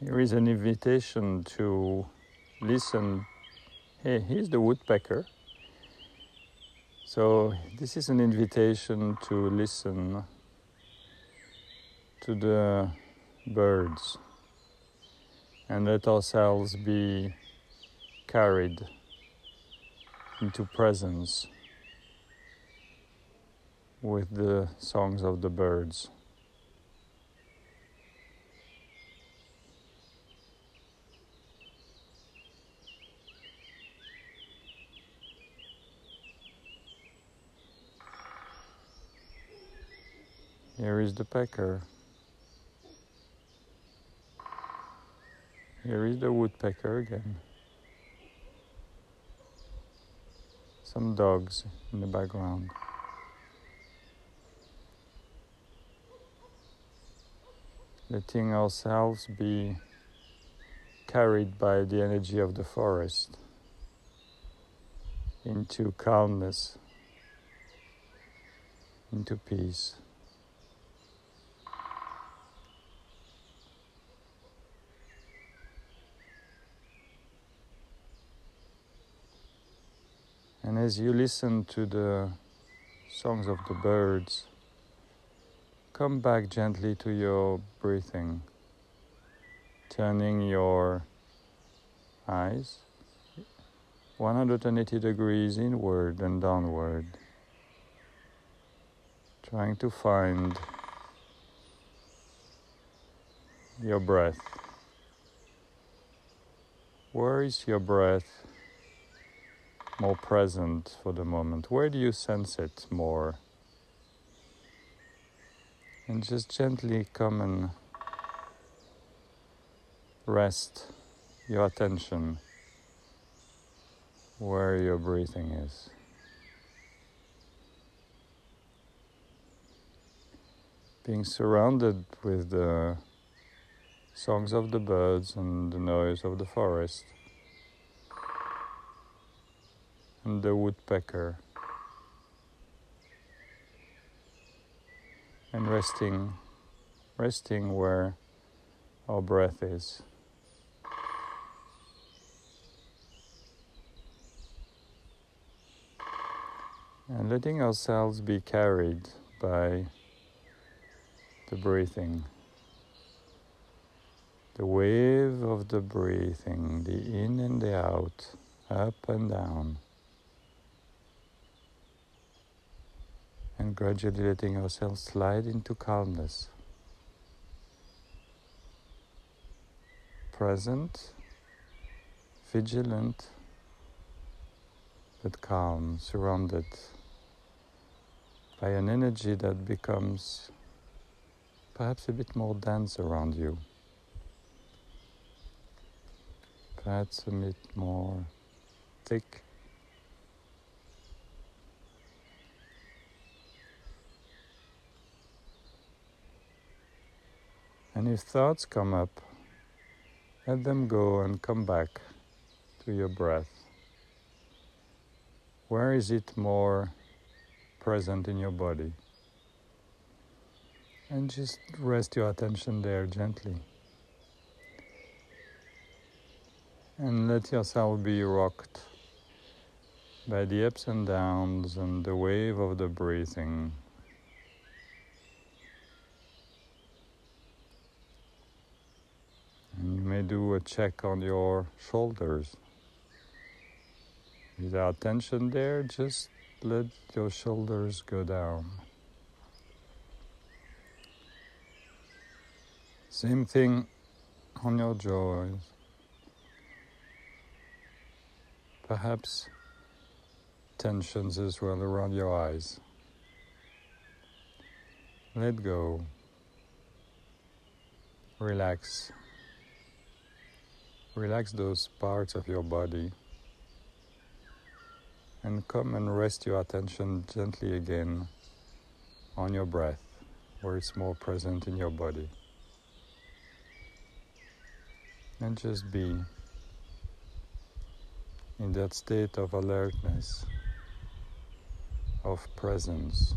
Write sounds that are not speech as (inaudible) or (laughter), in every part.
Here is an invitation to listen. Hey, here's the woodpecker. So, this is an invitation to listen to the birds and let ourselves be carried into presence with the songs of the birds. Here is the pecker. Here is the woodpecker again. Some dogs in the background. Letting ourselves be carried by the energy of the forest into calmness, into peace. And as you listen to the songs of the birds, come back gently to your breathing, turning your eyes 180 degrees inward and downward, trying to find your breath. Where is your breath? More present for the moment? Where do you sense it more? And just gently come and rest your attention where your breathing is. Being surrounded with the songs of the birds and the noise of the forest. and the woodpecker. And resting, resting where our breath is. And letting ourselves be carried by the breathing. The wave of the breathing, the in and the out, up and down. And gradually letting ourselves slide into calmness. Present, vigilant, but calm, surrounded by an energy that becomes perhaps a bit more dense around you, perhaps a bit more thick And if thoughts come up, let them go and come back to your breath. Where is it more present in your body? And just rest your attention there gently. And let yourself be rocked by the ups and downs and the wave of the breathing. And you may do a check on your shoulders. Without tension there, just let your shoulders go down. Same thing on your jaws. Perhaps tensions as well around your eyes. Let go. Relax. Relax those parts of your body and come and rest your attention gently again on your breath, where it's more present in your body. And just be in that state of alertness, of presence,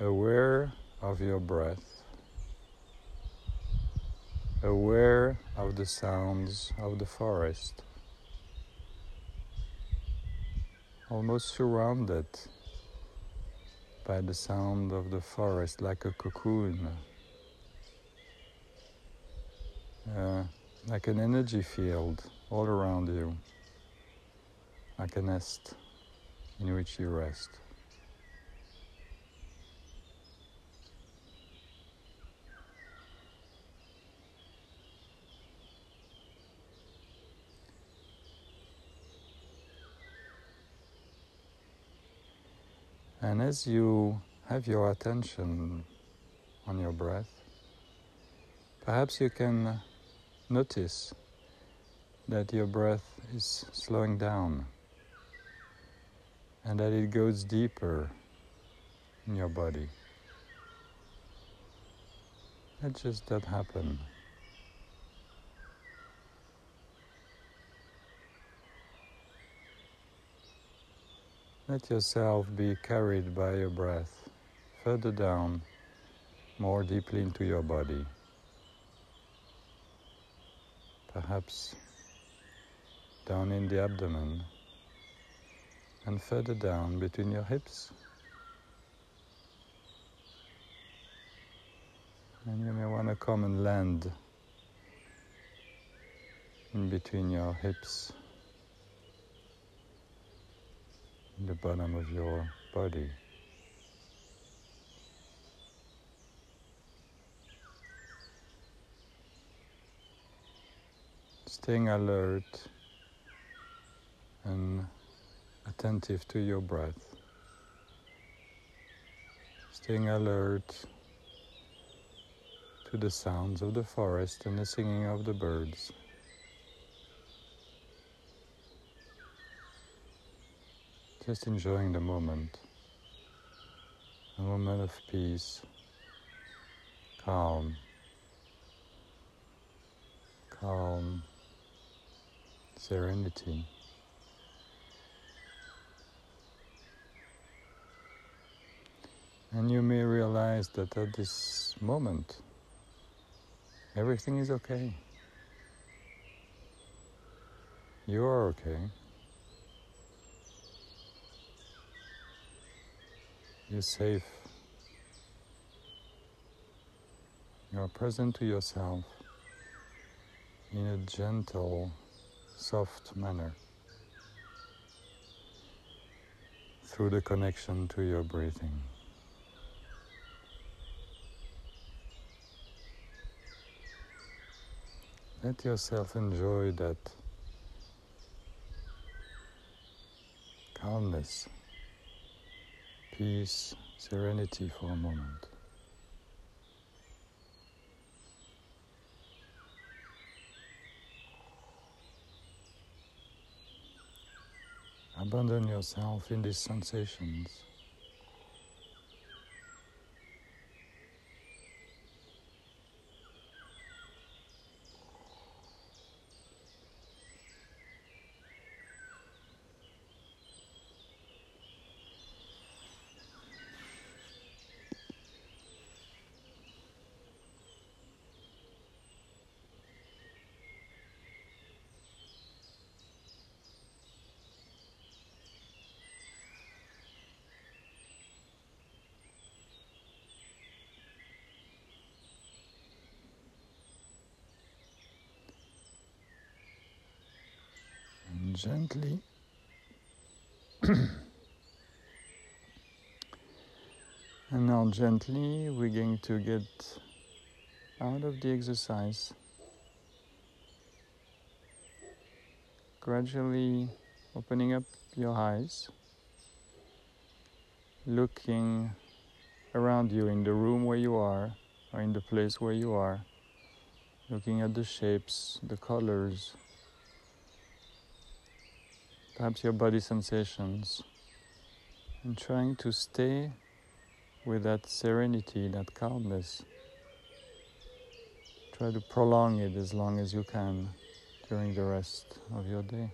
aware of your breath aware of the sounds of the forest, almost surrounded by the sound of the forest like a cocoon, uh, like an energy field all around you, like a nest in which you rest. And as you have your attention on your breath, perhaps you can notice that your breath is slowing down and that it goes deeper in your body. Let just that happen. Let yourself be carried by your breath further down, more deeply into your body. Perhaps down in the abdomen and further down between your hips. And you may want to come and land in between your hips the bottom of your body. Staying alert and attentive to your breath. Staying alert to the sounds of the forest and the singing of the birds. Just enjoying the moment, a moment of peace, calm, calm, serenity. And you may realize that at this moment, everything is okay. You are okay. You're safe. You are present to yourself in a gentle, soft manner through the connection to your breathing. Let yourself enjoy that calmness peace, serenity for a moment. Abandon yourself in these sensations. Gently. (clears throat) and now, gently, we're going to get out of the exercise. Gradually opening up your eyes, looking around you in the room where you are, or in the place where you are, looking at the shapes, the colors perhaps your body sensations, and trying to stay with that serenity, that calmness. Try to prolong it as long as you can during the rest of your day.